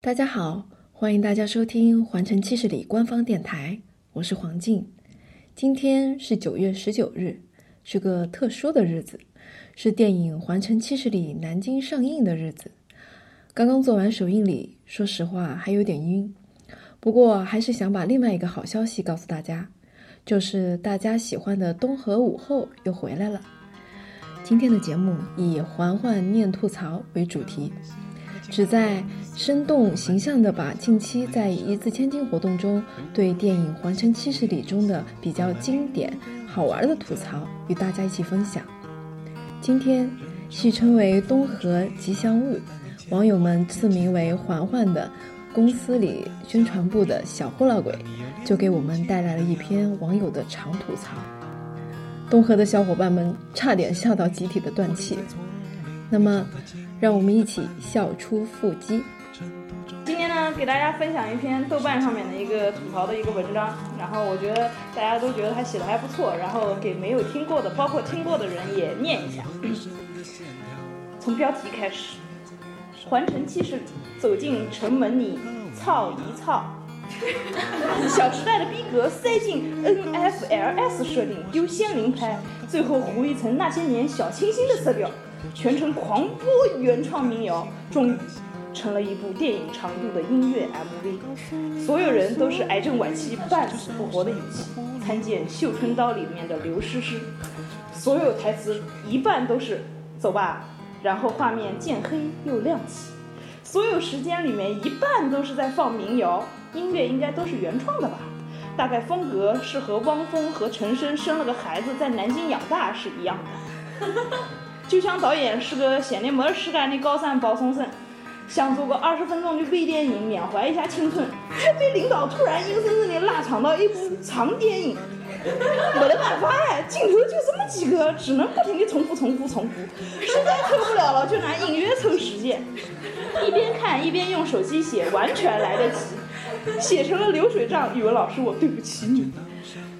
大家好，欢迎大家收听环城七十里官方电台，我是黄静。今天是九月十九日，是个特殊的日子，是电影《环城七十里》南京上映的日子。刚刚做完首映礼，说实话还有点晕，不过还是想把另外一个好消息告诉大家，就是大家喜欢的东河午后又回来了。今天的节目以“环环念吐槽”为主题。旨在生动形象地把近期在一字千金活动中对电影《环城七十里》中的比较经典、好玩的吐槽与大家一起分享。今天，戏称为“东河吉祥物”，网友们赐名为“环环”的公司里宣传部的小呼啦鬼，就给我们带来了一篇网友的长吐槽。东河的小伙伴们差点笑到集体的断气。那么。让我们一起笑出腹肌。今天呢，给大家分享一篇豆瓣上面的一个吐槽的一个文章，然后我觉得大家都觉得他写的还不错，然后给没有听过的，包括听过的人也念一下。从标题开始，环城七十里，走进城门里，操一操。小时代的逼格塞进 NFLS 设定，丢仙灵拍，最后糊一层那些年小清新的色调。全程狂播原创民谣，终于成了一部电影长度的音乐 MV。所有人都是癌症晚期半死不活的语气，参见《绣春刀》里面的刘诗诗。所有台词一半都是“走吧”，然后画面渐黑又亮起。所有时间里面一半都是在放民谣，音乐应该都是原创的吧？大概风格是和汪峰和陈升生了个孩子在南京养大是一样的。就像导演是个闲的没事干的高三保送生，想做个二十分钟的微电影缅怀一下青春，却被领导突然硬生生的拉长到一部长电影。没得办法哎，镜头就这么几个，只能不停的重复、重复、重复。实在受不了了，就拿音乐凑时间，一边看一边用手机写，完全来得及。写成了流水账，语文老师我对不起你。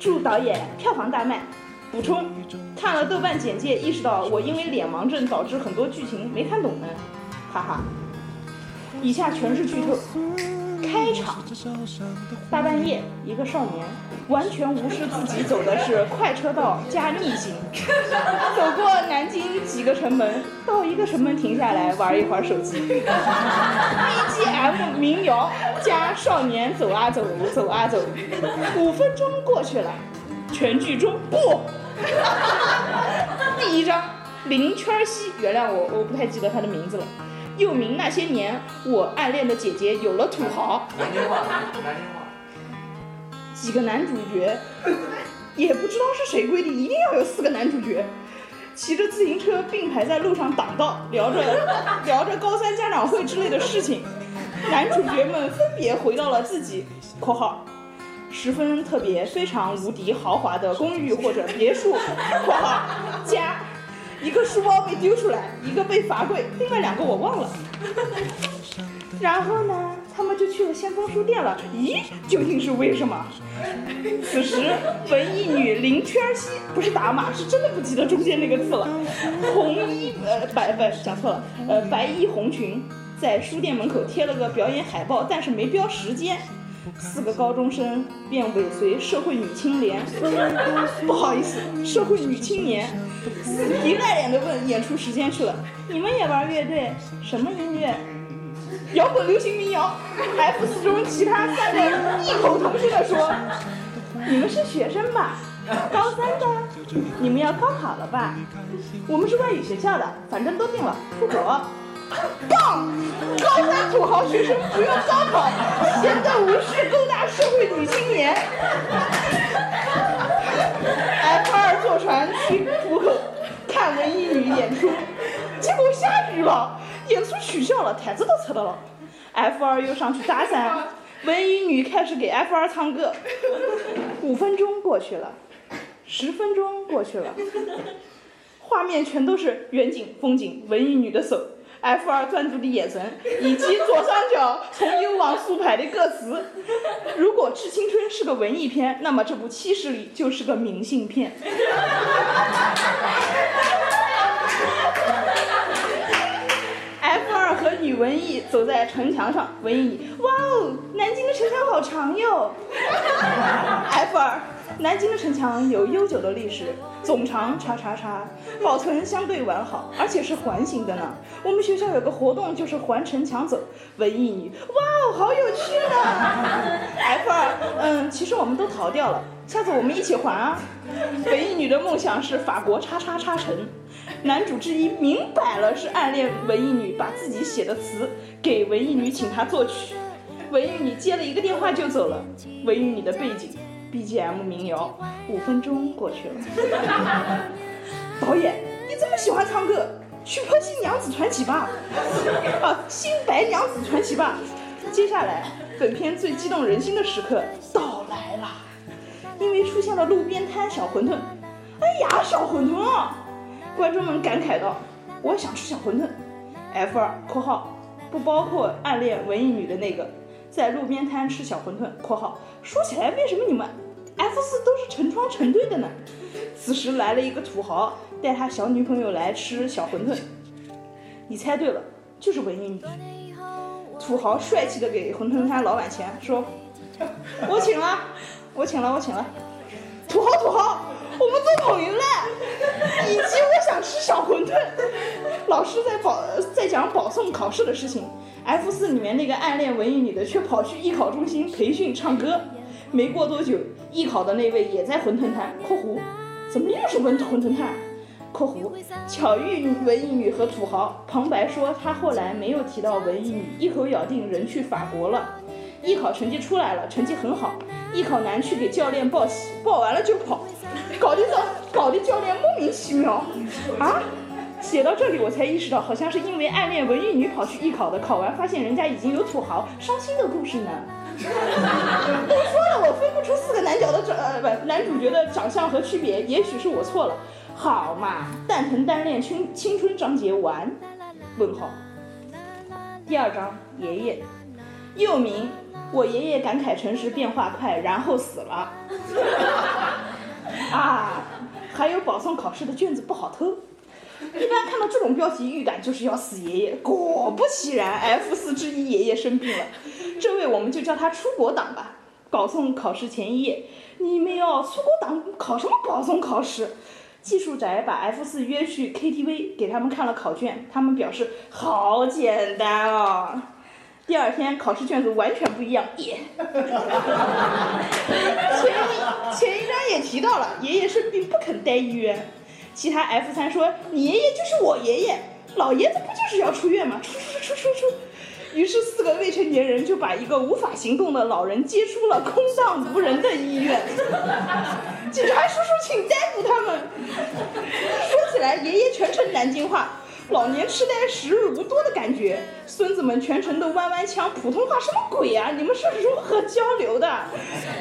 祝导演票房大卖。补充，看了豆瓣简介，意识到我因为脸盲症导致很多剧情没看懂呢，哈哈。以下全是剧透。开场，大半夜，一个少年完全无视自己走的是快车道加逆行，走过南京几个城门，到一个城门停下来玩一会儿手机。BGM 民谣加少年走啊走，走啊走，五分钟过去了。全剧终不，第一章林圈西，原谅我，我不太记得他的名字了。又名那些年，我暗恋的姐姐有了土豪。南京话，南京话。几个男主角，也不知道是谁规定一定要有四个男主角，骑着自行车并排在路上挡道，聊着 聊着高三家长会之类的事情。男主角们分别回到了自己（括号）。十分特别、非常无敌豪华的公寓或者别墅，括号家，一个书包被丢出来，一个被罚跪，另外两个我忘了。然后呢，他们就去了先锋书店了。咦，究竟是为什么？此时，文艺女林圈儿西不是打码，是真的不记得中间那个字了。红衣呃白白讲错了，呃白衣红裙，在书店门口贴了个表演海报，但是没标时间。四个高中生便尾随社会女青年，不好意思，社会女青年，死皮赖脸的问演出时间去了。你们也玩乐队？什么音乐？摇滚、流行、民谣。F 四中其他三个异口同声的说：“你们是学生吧？高三的？你们要高考了吧？我们是外语学校的，反正都定了，不走。”棒！高三土豪学生不用高考，闲得无事勾搭社会女青年。F 二坐船去浦口看文艺女演出，结果下雨了，演出取消了，台子都撤了。F 二又上去搭讪，文艺女开始给 F 二唱歌。五分钟过去了，十分钟过去了，画面全都是远景、风景、文艺女的手。F 二专注的眼神，以及左上角从右往竖排的歌词。如果《致青春》是个文艺片，那么这部《七十里》就是个明信片。F 二和女文艺走在城墙上，文艺你，哇哦，南京的城墙好长哟。F 二，南京的城墙有悠久的历史，总长叉叉叉，保存相对完好，而且是环形的呢。我们学校有个活动就是环城墙走，文艺女，哇哦，好有趣呢。F 二，嗯，其实我们都逃掉了，下次我们一起环啊。文艺女的梦想是法国叉叉叉城。男主之一明摆了是暗恋文艺女，把自己写的词给文艺女，请她作曲。文艺女接了一个电话就走了。文艺女的背景 BGM 民谣，五分钟过去了。导演，你这么喜欢唱歌，去拍《新娘子传奇》吧。啊，《新白娘子传奇》吧。接下来，本片最激动人心的时刻到来了，因为出现了路边摊小馄饨。哎呀，小馄饨啊！观众们感慨道：“我想吃小馄饨。”F 二（括号不包括暗恋文艺女的那个）在路边摊吃小馄饨（括号说起来，为什么你们 F 四都是成双成对的呢？）此时来了一个土豪，带他小女朋友来吃小馄饨。你猜对了，就是文艺女。土豪帅气的给馄饨摊老板钱，说：“ 我请了，我请了，我请了。”土豪，土豪。我们做朋友了，以及我想吃小馄饨。老师在保在讲保送考试的事情，F 四里面那个暗恋文艺女的却跑去艺考中心培训唱歌。没过多久，艺考的那位也在馄饨摊（括弧），怎么又是馄馄饨摊（括弧）？巧遇文艺女和土豪。旁白说他后来没有提到文艺女，一口咬定人去法国了。艺考成绩出来了，成绩很好。艺考男去给教练报喜，报完了就跑。搞得教搞得教练莫名其妙啊！写到这里我才意识到，好像是因为暗恋文艺女跑去艺考的，考完发现人家已经有土豪，伤心的故事呢。都说了，我分不出四个男角的长呃不男主角的长相和区别，也许是我错了。好嘛，蛋疼单恋青青春章节完，问号。第二章爷爷，又名我爷爷感慨诚实变化快，然后死了。啊，还有保送考试的卷子不好偷。一般看到这种标题，预感就是要死爷爷。果不其然，F 四之一爷爷生病了。这位我们就叫他出国党吧。保送考试前一夜，你们要出国党考什么保送考试？技术宅把 F 四约去 KTV，给他们看了考卷，他们表示好简单哦。第二天考试卷子完全不一样，耶！前一前一章也提到了，爷爷生病不肯待医院。其他 F 三说，你爷爷就是我爷爷，老爷子不就是要出院吗？出出出出出出！于是四个未成年人就把一个无法行动的老人接出了空荡无人的医院。警察叔叔，请逮捕他们！说起来，爷爷全程南京话。老年痴呆时日无多的感觉，孙子们全程都弯弯腔，普通话什么鬼啊？你们是如何交流的？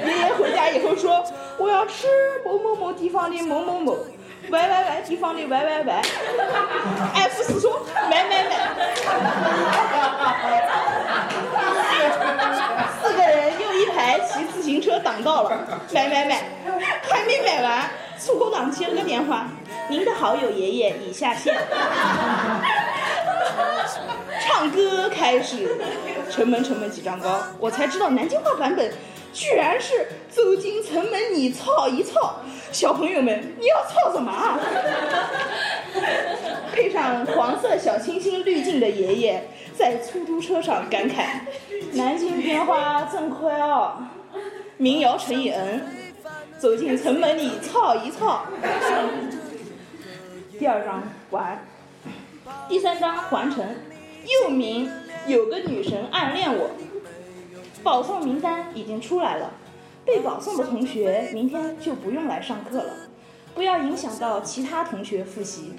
爷爷回家以后说：“我要吃某某某地方的某某某，Y Y Y 地方的 Y Y Y。”F 四说：“买买买。” 四个人又一排骑自行车挡道了，买买买，还没买完，出口党接了个电话。您的好友爷爷已下线，唱歌开始，城门城门几丈高，我才知道南京话版本居然是走进城门你操一操，小朋友们你要操什么啊？配上黄色小清新滤镜的爷爷在出租车上感慨：南京变化真快哦，民谣陈以恩走进城门里操一操。第二章完，第三章环城，又名有个女神暗恋我。保送名单已经出来了，被保送的同学明天就不用来上课了，不要影响到其他同学复习。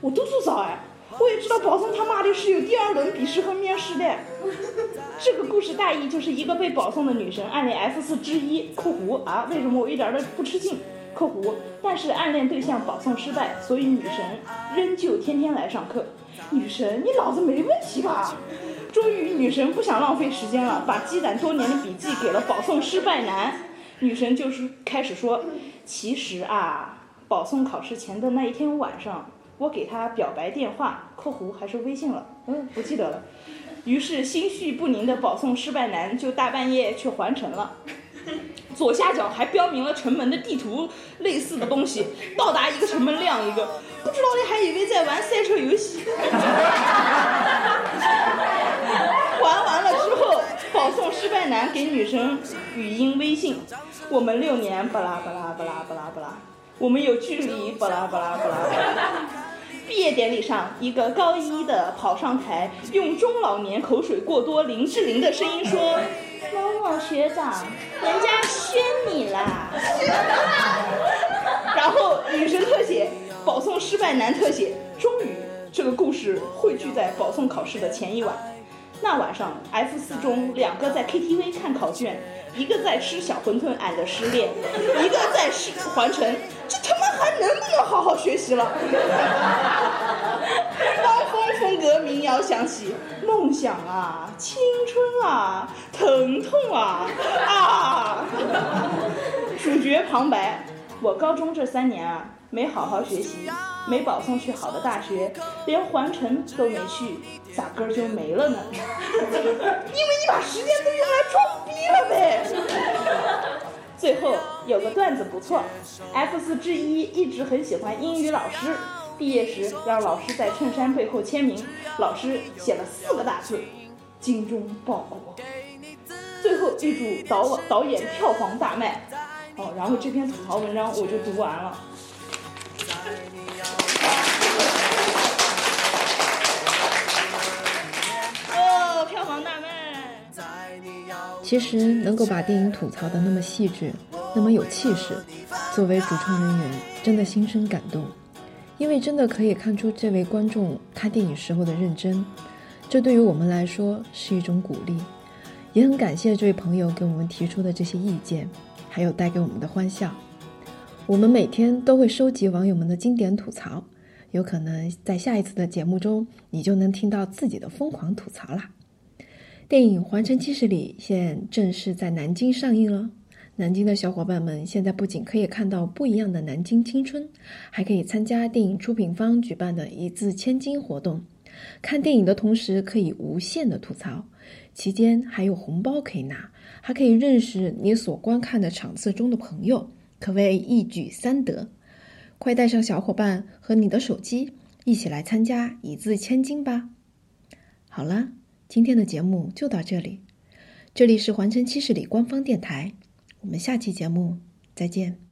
我督促早哎，我也知道保送他妈的是有第二轮笔试和面试的。这个故事大意就是一个被保送的女生暗恋 F 四之一（括弧啊，为什么我一点都不吃惊？）括弧，但是暗恋对象保送失败，所以女神仍旧天天来上课。女神，你脑子没问题吧？终于，女神不想浪费时间了，把积攒多年的笔记给了保送失败男。女神就是开始说，其实啊，保送考试前的那一天晚上，我给他表白电话（括弧还是微信了），嗯，不记得了。于是心绪不宁的保送失败男就大半夜去环城了。左下角还标明了城门的地图类似的东西，到达一个城门亮一个，不知道的还以为在玩赛车游戏。玩完了之后，保送失败男给女生语音微信：我们六年巴拉巴拉巴拉巴拉巴拉，我们有距离巴拉巴拉巴拉巴拉。毕业典礼上，一个高一的跑上台，用中老年口水过多林志玲的声音说。某某学长，人家宣你啦。然后女神特写，保送失败男特写。终于，这个故事汇聚在保送考试的前一晚。那晚上，F 四中两个在 KTV 看考卷，一个在吃小馄饨俺的失恋，一个在吃环城。他妈还能不能好好学习了？汪峰风格民谣响起，梦想啊，青春啊，疼痛啊啊！主角旁白：我高中这三年啊，没好好学习，没保送去好的大学，连环城都没去，咋歌就没了呢？因为你把时间都用来装逼了呗。最后有个段子不错，F 四之一一直很喜欢英语老师，毕业时让老师在衬衫背后签名，老师写了四个大字：精忠报国。最后预祝导导演票房大卖。哦，然后这篇吐槽文章我就读完了。其实能够把电影吐槽的那么细致，那么有气势，作为主创人员真的心生感动，因为真的可以看出这位观众看电影时候的认真，这对于我们来说是一种鼓励，也很感谢这位朋友给我们提出的这些意见，还有带给我们的欢笑。我们每天都会收集网友们的经典吐槽，有可能在下一次的节目中，你就能听到自己的疯狂吐槽啦。电影《环城七十里》现正式在南京上映了。南京的小伙伴们现在不仅可以看到不一样的南京青春，还可以参加电影出品方举办的一字千金活动。看电影的同时可以无限的吐槽，期间还有红包可以拿，还可以认识你所观看的场次中的朋友，可谓一举三得。快带上小伙伴和你的手机，一起来参加一字千金吧！好了。今天的节目就到这里，这里是环城七十里官方电台，我们下期节目再见。